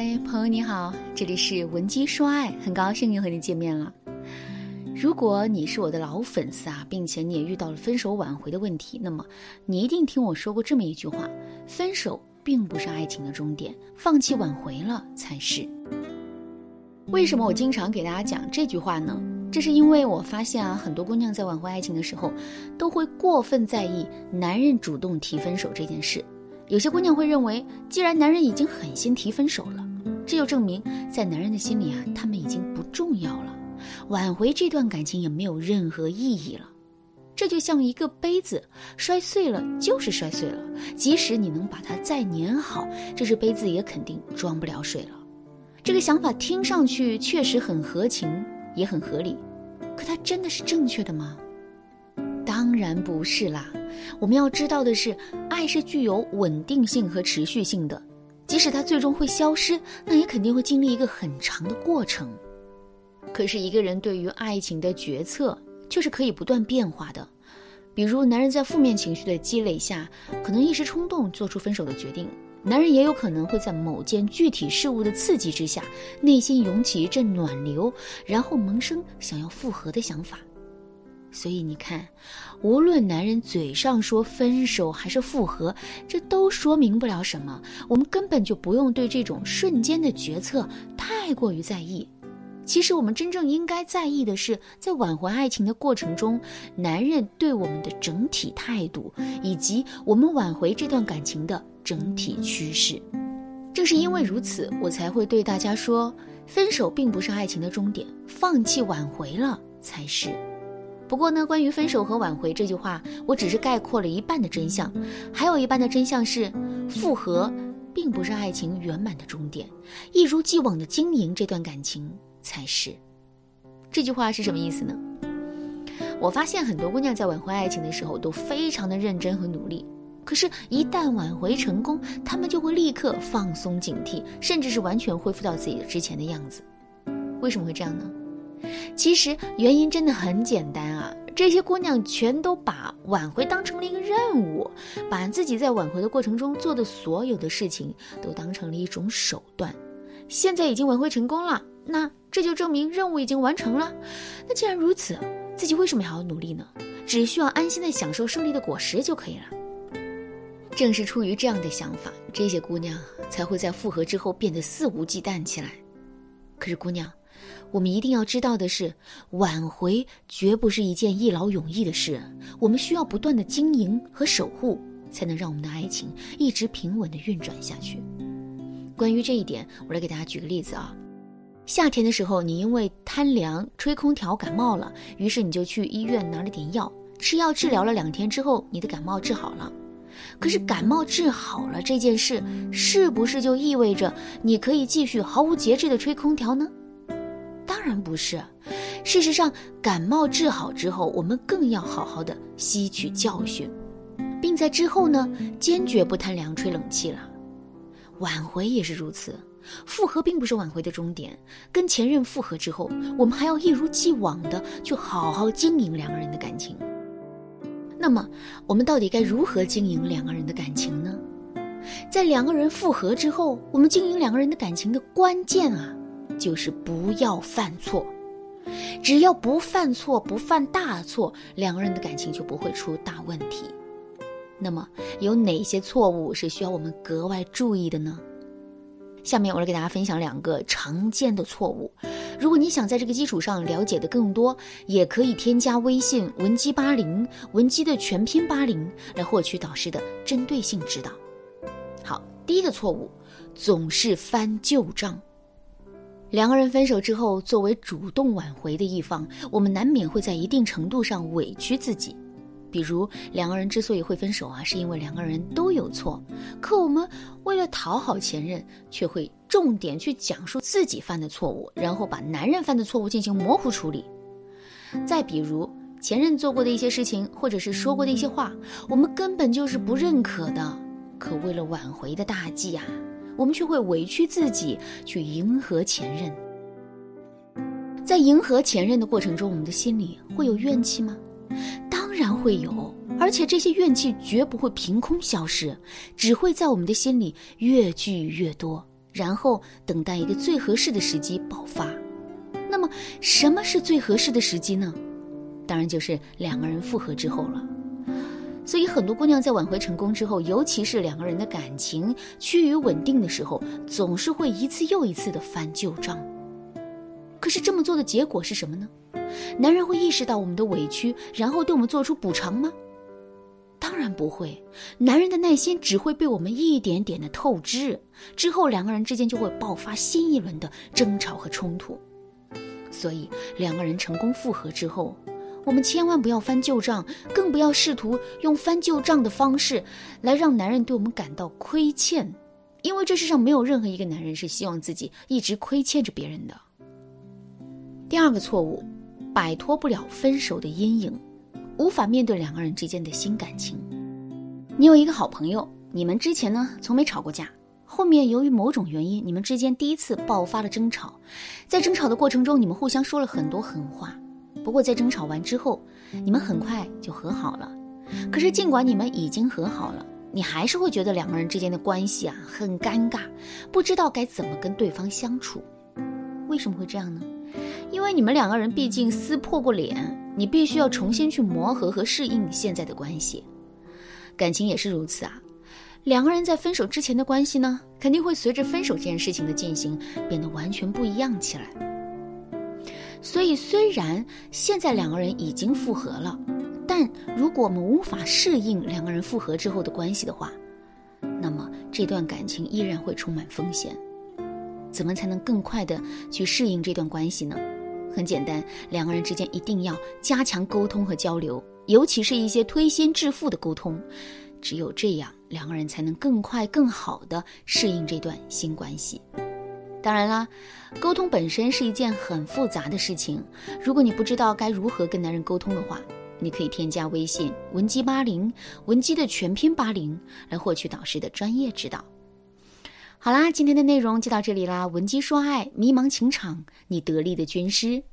嗨，朋友你好，这里是文姬说爱，很高兴又和你见面了。如果你是我的老粉丝啊，并且你也遇到了分手挽回的问题，那么你一定听我说过这么一句话：分手并不是爱情的终点，放弃挽回了才是。为什么我经常给大家讲这句话呢？这是因为我发现啊，很多姑娘在挽回爱情的时候，都会过分在意男人主动提分手这件事。有些姑娘会认为，既然男人已经狠心提分手了，这就证明在男人的心里啊，他们已经不重要了，挽回这段感情也没有任何意义了。这就像一个杯子摔碎了就是摔碎了，即使你能把它再粘好，这只杯子也肯定装不了水了。这个想法听上去确实很合情，也很合理，可它真的是正确的吗？当然不是啦。我们要知道的是，爱是具有稳定性和持续性的，即使它最终会消失，那也肯定会经历一个很长的过程。可是，一个人对于爱情的决策却是可以不断变化的。比如，男人在负面情绪的积累下，可能一时冲动做出分手的决定；男人也有可能会在某件具体事物的刺激之下，内心涌起一阵暖流，然后萌生想要复合的想法。所以你看，无论男人嘴上说分手还是复合，这都说明不了什么。我们根本就不用对这种瞬间的决策太过于在意。其实我们真正应该在意的是，在挽回爱情的过程中，男人对我们的整体态度，以及我们挽回这段感情的整体趋势。正是因为如此，我才会对大家说，分手并不是爱情的终点，放弃挽回了才是。不过呢，关于分手和挽回这句话，我只是概括了一半的真相，还有一半的真相是，复合并不是爱情圆满的终点，一如既往的经营这段感情才是。这句话是什么意思呢？我发现很多姑娘在挽回爱情的时候都非常的认真和努力，可是，一旦挽回成功，她们就会立刻放松警惕，甚至是完全恢复到自己之前的样子。为什么会这样呢？其实原因真的很简单啊，这些姑娘全都把挽回当成了一个任务，把自己在挽回的过程中做的所有的事情都当成了一种手段。现在已经挽回成功了，那这就证明任务已经完成了。那既然如此，自己为什么还要努力呢？只需要安心的享受胜利的果实就可以了。正是出于这样的想法，这些姑娘才会在复合之后变得肆无忌惮起来。可是姑娘。我们一定要知道的是，挽回绝不是一件一劳永逸的事。我们需要不断的经营和守护，才能让我们的爱情一直平稳的运转下去。关于这一点，我来给大家举个例子啊。夏天的时候，你因为贪凉吹空调感冒了，于是你就去医院拿了点药，吃药治疗了两天之后，你的感冒治好了。可是感冒治好了这件事，是不是就意味着你可以继续毫无节制的吹空调呢？当然不是，事实上，感冒治好之后，我们更要好好的吸取教训，并在之后呢，坚决不贪凉吹冷气了。挽回也是如此，复合并不是挽回的终点。跟前任复合之后，我们还要一如既往的去好好经营两个人的感情。那么，我们到底该如何经营两个人的感情呢？在两个人复合之后，我们经营两个人的感情的关键啊。就是不要犯错，只要不犯错、不犯大错，两个人的感情就不会出大问题。那么，有哪些错误是需要我们格外注意的呢？下面我来给大家分享两个常见的错误。如果你想在这个基础上了解的更多，也可以添加微信文姬八零，文姬的全拼八零，来获取导师的针对性指导。好，第一个错误，总是翻旧账。两个人分手之后，作为主动挽回的一方，我们难免会在一定程度上委屈自己。比如，两个人之所以会分手啊，是因为两个人都有错，可我们为了讨好前任，却会重点去讲述自己犯的错误，然后把男人犯的错误进行模糊处理。再比如，前任做过的一些事情，或者是说过的一些话，我们根本就是不认可的，可为了挽回的大计啊。我们却会委屈自己去迎合前任，在迎合前任的过程中，我们的心里会有怨气吗？当然会有，而且这些怨气绝不会凭空消失，只会在我们的心里越聚越多，然后等待一个最合适的时机爆发。那么，什么是最合适的时机呢？当然就是两个人复合之后了。所以，很多姑娘在挽回成功之后，尤其是两个人的感情趋于稳定的时候，总是会一次又一次的翻旧账。可是，这么做的结果是什么呢？男人会意识到我们的委屈，然后对我们做出补偿吗？当然不会。男人的耐心只会被我们一点点的透支，之后两个人之间就会爆发新一轮的争吵和冲突。所以，两个人成功复合之后。我们千万不要翻旧账，更不要试图用翻旧账的方式来让男人对我们感到亏欠，因为这世上没有任何一个男人是希望自己一直亏欠着别人的。第二个错误，摆脱不了分手的阴影，无法面对两个人之间的新感情。你有一个好朋友，你们之前呢从没吵过架，后面由于某种原因，你们之间第一次爆发了争吵，在争吵的过程中，你们互相说了很多狠话。不过在争吵完之后，你们很快就和好了。可是尽管你们已经和好了，你还是会觉得两个人之间的关系啊很尴尬，不知道该怎么跟对方相处。为什么会这样呢？因为你们两个人毕竟撕破过脸，你必须要重新去磨合和适应现在的关系。感情也是如此啊，两个人在分手之前的关系呢，肯定会随着分手这件事情的进行变得完全不一样起来。所以，虽然现在两个人已经复合了，但如果我们无法适应两个人复合之后的关系的话，那么这段感情依然会充满风险。怎么才能更快的去适应这段关系呢？很简单，两个人之间一定要加强沟通和交流，尤其是一些推心置腹的沟通。只有这样，两个人才能更快、更好的适应这段新关系。当然啦，沟通本身是一件很复杂的事情。如果你不知道该如何跟男人沟通的话，你可以添加微信文姬八零，文姬的全拼八零，来获取导师的专业指导。好啦，今天的内容就到这里啦。文姬说爱，迷茫情场，你得力的军师。